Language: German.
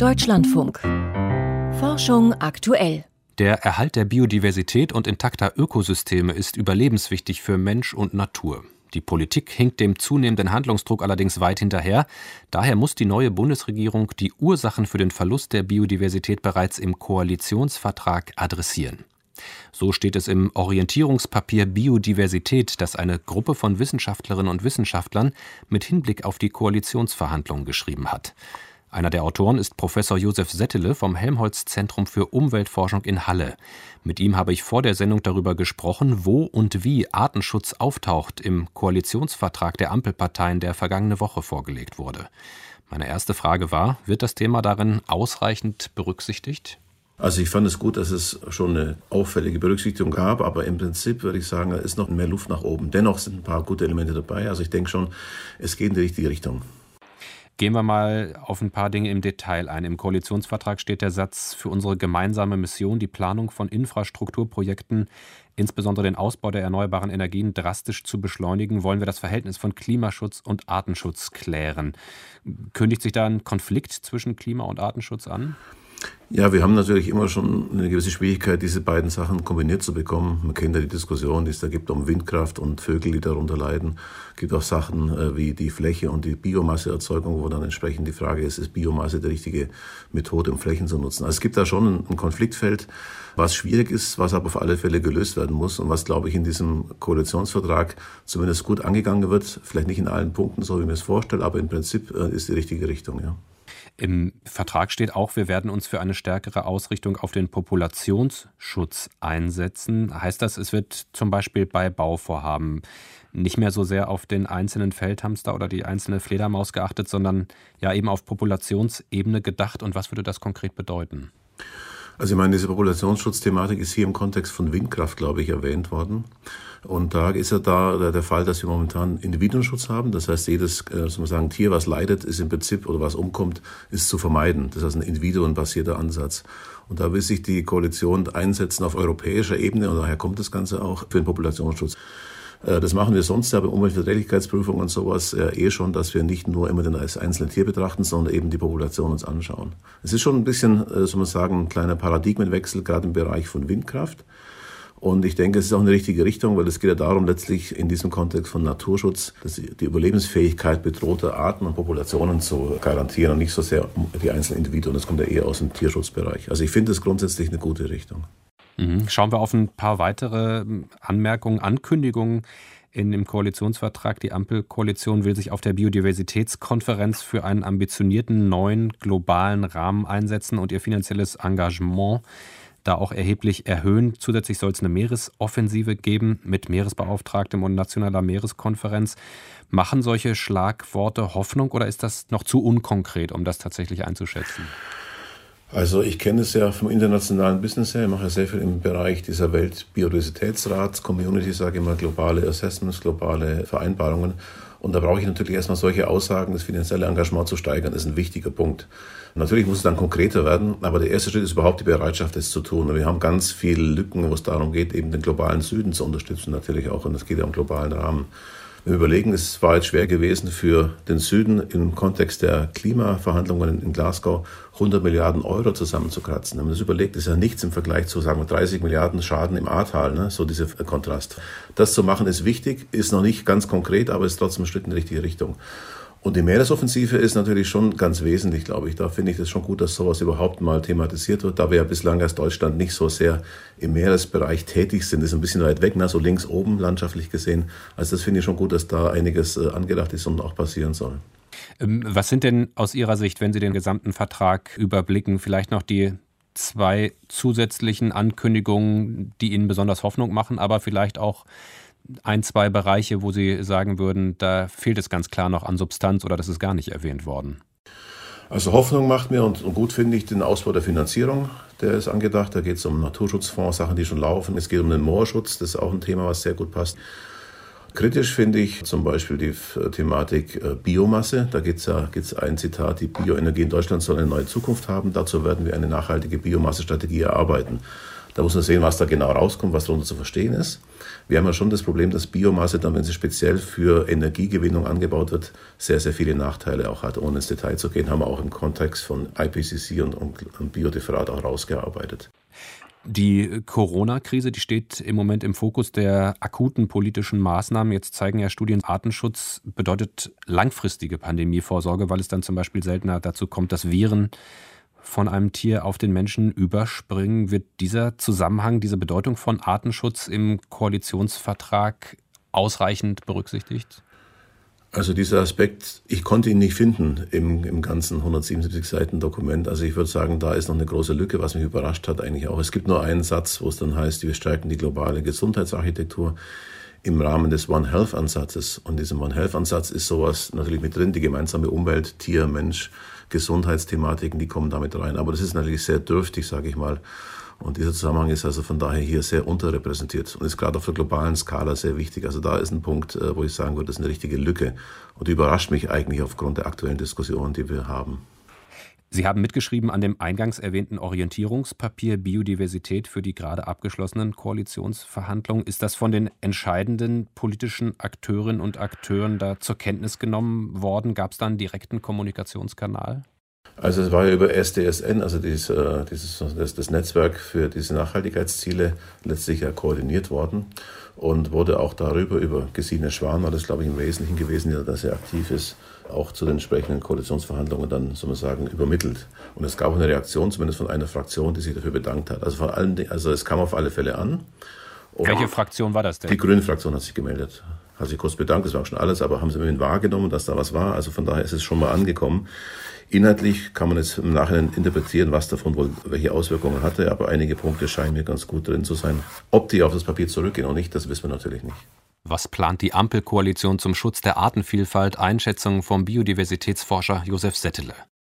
Deutschlandfunk. Forschung aktuell. Der Erhalt der Biodiversität und intakter Ökosysteme ist überlebenswichtig für Mensch und Natur. Die Politik hinkt dem zunehmenden Handlungsdruck allerdings weit hinterher. Daher muss die neue Bundesregierung die Ursachen für den Verlust der Biodiversität bereits im Koalitionsvertrag adressieren. So steht es im Orientierungspapier Biodiversität, das eine Gruppe von Wissenschaftlerinnen und Wissenschaftlern mit Hinblick auf die Koalitionsverhandlungen geschrieben hat. Einer der Autoren ist Professor Josef Settele vom Helmholtz Zentrum für Umweltforschung in Halle. Mit ihm habe ich vor der Sendung darüber gesprochen, wo und wie Artenschutz auftaucht im Koalitionsvertrag der Ampelparteien, der vergangene Woche vorgelegt wurde. Meine erste Frage war, wird das Thema darin ausreichend berücksichtigt? Also ich fand es gut, dass es schon eine auffällige Berücksichtigung gab, aber im Prinzip würde ich sagen, da ist noch mehr Luft nach oben. Dennoch sind ein paar gute Elemente dabei. Also ich denke schon, es geht in die richtige Richtung. Gehen wir mal auf ein paar Dinge im Detail ein. Im Koalitionsvertrag steht der Satz, für unsere gemeinsame Mission die Planung von Infrastrukturprojekten, insbesondere den Ausbau der erneuerbaren Energien, drastisch zu beschleunigen, wollen wir das Verhältnis von Klimaschutz und Artenschutz klären. Kündigt sich da ein Konflikt zwischen Klima- und Artenschutz an? Ja, wir haben natürlich immer schon eine gewisse Schwierigkeit, diese beiden Sachen kombiniert zu bekommen. Man kennt ja die Diskussion, die es da gibt um Windkraft und Vögel, die darunter leiden. Es gibt auch Sachen äh, wie die Fläche und die Biomasseerzeugung, wo dann entsprechend die Frage ist, ist Biomasse die richtige Methode, um Flächen zu nutzen. Also es gibt da schon ein Konfliktfeld, was schwierig ist, was aber auf alle Fälle gelöst werden muss und was, glaube ich, in diesem Koalitionsvertrag zumindest gut angegangen wird. Vielleicht nicht in allen Punkten, so wie ich mir es vorstelle, aber im Prinzip äh, ist die richtige Richtung, ja. Im Vertrag steht auch, wir werden uns für eine stärkere Ausrichtung auf den Populationsschutz einsetzen. Heißt das, es wird zum Beispiel bei Bauvorhaben nicht mehr so sehr auf den einzelnen Feldhamster oder die einzelne Fledermaus geachtet, sondern ja eben auf Populationsebene gedacht? Und was würde das konkret bedeuten? Also ich meine, diese Populationsschutzthematik ist hier im Kontext von Windkraft, glaube ich, erwähnt worden. Und da ist ja da der Fall, dass wir momentan Individuenschutz haben. Das heißt, jedes äh, soll man sagen, Tier, was leidet, ist im Prinzip oder was umkommt, ist zu vermeiden. Das ist ein individuenbasierter Ansatz. Und da will sich die Koalition einsetzen auf europäischer Ebene und daher kommt das Ganze auch für den Populationsschutz. Äh, das machen wir sonst ja bei Umweltverträglichkeitsprüfungen und sowas äh, eh schon, dass wir nicht nur immer das einzelne Tier betrachten, sondern eben die Population uns anschauen. Es ist schon ein bisschen, äh, soll man sagen, ein kleiner Paradigmenwechsel, gerade im Bereich von Windkraft. Und ich denke, es ist auch eine richtige Richtung, weil es geht ja darum, letztlich in diesem Kontext von Naturschutz die Überlebensfähigkeit bedrohter Arten und Populationen zu garantieren und nicht so sehr die einzelnen Individuen. Das kommt ja eher aus dem Tierschutzbereich. Also ich finde es grundsätzlich eine gute Richtung. Mhm. Schauen wir auf ein paar weitere ähm, Anmerkungen, Ankündigungen in dem Koalitionsvertrag. Die Ampelkoalition will sich auf der Biodiversitätskonferenz für einen ambitionierten neuen globalen Rahmen einsetzen und ihr finanzielles Engagement da auch erheblich erhöhen. Zusätzlich soll es eine Meeresoffensive geben mit Meeresbeauftragtem und nationaler Meereskonferenz. Machen solche Schlagworte Hoffnung oder ist das noch zu unkonkret, um das tatsächlich einzuschätzen? Also ich kenne es ja vom internationalen Business her, ich mache ja sehr viel im Bereich dieser Weltbiodiversitätsrats, Community, sage ich mal, globale Assessments, globale Vereinbarungen. Und da brauche ich natürlich erstmal solche Aussagen, das finanzielle Engagement zu steigern, ist ein wichtiger Punkt. Natürlich muss es dann konkreter werden, aber der erste Schritt ist überhaupt die Bereitschaft, das zu tun. Und wir haben ganz viele Lücken, wo es darum geht, eben den globalen Süden zu unterstützen, natürlich auch, und es geht ja um globalen Rahmen. Wir überlegen, es war jetzt schwer gewesen für den Süden im Kontext der Klimaverhandlungen in Glasgow 100 Milliarden Euro zusammenzukratzen. Wenn man das überlegt, ist ja nichts im Vergleich zu, sagen wir, 30 Milliarden Schaden im Ahrtal, ne? so dieser Kontrast. Das zu machen ist wichtig, ist noch nicht ganz konkret, aber ist trotzdem ein Schritt in die richtige Richtung. Und die Meeresoffensive ist natürlich schon ganz wesentlich, glaube ich. Da finde ich das schon gut, dass sowas überhaupt mal thematisiert wird, da wir ja bislang als Deutschland nicht so sehr im Meeresbereich tätig sind. Ist ein bisschen weit weg, ne? so links oben landschaftlich gesehen. Also das finde ich schon gut, dass da einiges äh, angedacht ist und auch passieren soll. Ähm, was sind denn aus Ihrer Sicht, wenn Sie den gesamten Vertrag überblicken, vielleicht noch die zwei zusätzlichen Ankündigungen, die Ihnen besonders Hoffnung machen, aber vielleicht auch ein, zwei Bereiche, wo Sie sagen würden, da fehlt es ganz klar noch an Substanz oder das ist gar nicht erwähnt worden? Also Hoffnung macht mir und, gut finde ich den Ausbau der Finanzierung, der ist angedacht. Da geht es um Naturschutzfonds, Sachen, die schon laufen. Es geht um den Moorschutz, das ist auch ein Thema, was sehr gut passt. Kritisch finde ich zum Beispiel die Thematik äh, Biomasse. Da gibt es ja gibt's ein Zitat, die Bioenergie in Deutschland soll eine neue Zukunft haben. Dazu werden wir eine nachhaltige Biomassestrategie erarbeiten. Da muss man sehen, was da genau rauskommt, was darunter zu verstehen ist. Wir haben ja schon das Problem, dass Biomasse dann, wenn sie speziell für Energiegewinnung angebaut wird, sehr, sehr viele Nachteile auch hat. Ohne ins Detail zu gehen, haben wir auch im Kontext von IPCC und, und, und Biodifferat auch rausgearbeitet. Die Corona-Krise, die steht im Moment im Fokus der akuten politischen Maßnahmen. Jetzt zeigen ja Studien, Artenschutz bedeutet langfristige Pandemievorsorge, weil es dann zum Beispiel seltener dazu kommt, dass Viren von einem Tier auf den Menschen überspringen. Wird dieser Zusammenhang, diese Bedeutung von Artenschutz im Koalitionsvertrag ausreichend berücksichtigt? Also dieser Aspekt, ich konnte ihn nicht finden im, im ganzen 177 Seiten Dokument. Also ich würde sagen, da ist noch eine große Lücke, was mich überrascht hat eigentlich auch. Es gibt nur einen Satz, wo es dann heißt, wir stärken die globale Gesundheitsarchitektur im Rahmen des One Health Ansatzes. Und diesem One Health Ansatz ist sowas natürlich mit drin, die gemeinsame Umwelt, Tier, Mensch, Gesundheitsthematiken, die kommen damit rein. Aber das ist natürlich sehr dürftig, sage ich mal. Und dieser Zusammenhang ist also von daher hier sehr unterrepräsentiert und ist gerade auf der globalen Skala sehr wichtig. Also da ist ein Punkt, äh, wo ich sagen würde, das ist eine richtige Lücke und die überrascht mich eigentlich aufgrund der aktuellen Diskussion, die wir haben. Sie haben mitgeschrieben an dem eingangs erwähnten Orientierungspapier Biodiversität für die gerade abgeschlossenen Koalitionsverhandlungen. Ist das von den entscheidenden politischen Akteurinnen und Akteuren da zur Kenntnis genommen worden? Gab es da einen direkten Kommunikationskanal? Also es war ja über SDSN, also dieses, äh, dieses, das, das Netzwerk für diese Nachhaltigkeitsziele, letztlich ja koordiniert worden und wurde auch darüber, über Gesine Schwan war das, glaube ich, im Wesentlichen gewesen, ja, dass er aktiv ist, auch zu den entsprechenden Koalitionsverhandlungen dann, soll man sagen, übermittelt. Und es gab eine Reaktion, zumindest von einer Fraktion, die sich dafür bedankt hat. Also von allen, also es kam auf alle Fälle an. Und Welche Fraktion war das denn? Die Grüne Fraktion hat sich gemeldet hat sich kurz bedankt, das war auch schon alles, aber haben sie immerhin wahrgenommen, dass da was war. Also von daher ist es schon mal angekommen. Inhaltlich kann man jetzt im Nachhinein interpretieren, was davon wohl welche Auswirkungen hatte, aber einige Punkte scheinen mir ganz gut drin zu sein. Ob die auf das Papier zurückgehen oder nicht, das wissen wir natürlich nicht. Was plant die Ampelkoalition zum Schutz der Artenvielfalt? Einschätzung vom Biodiversitätsforscher Josef Settele.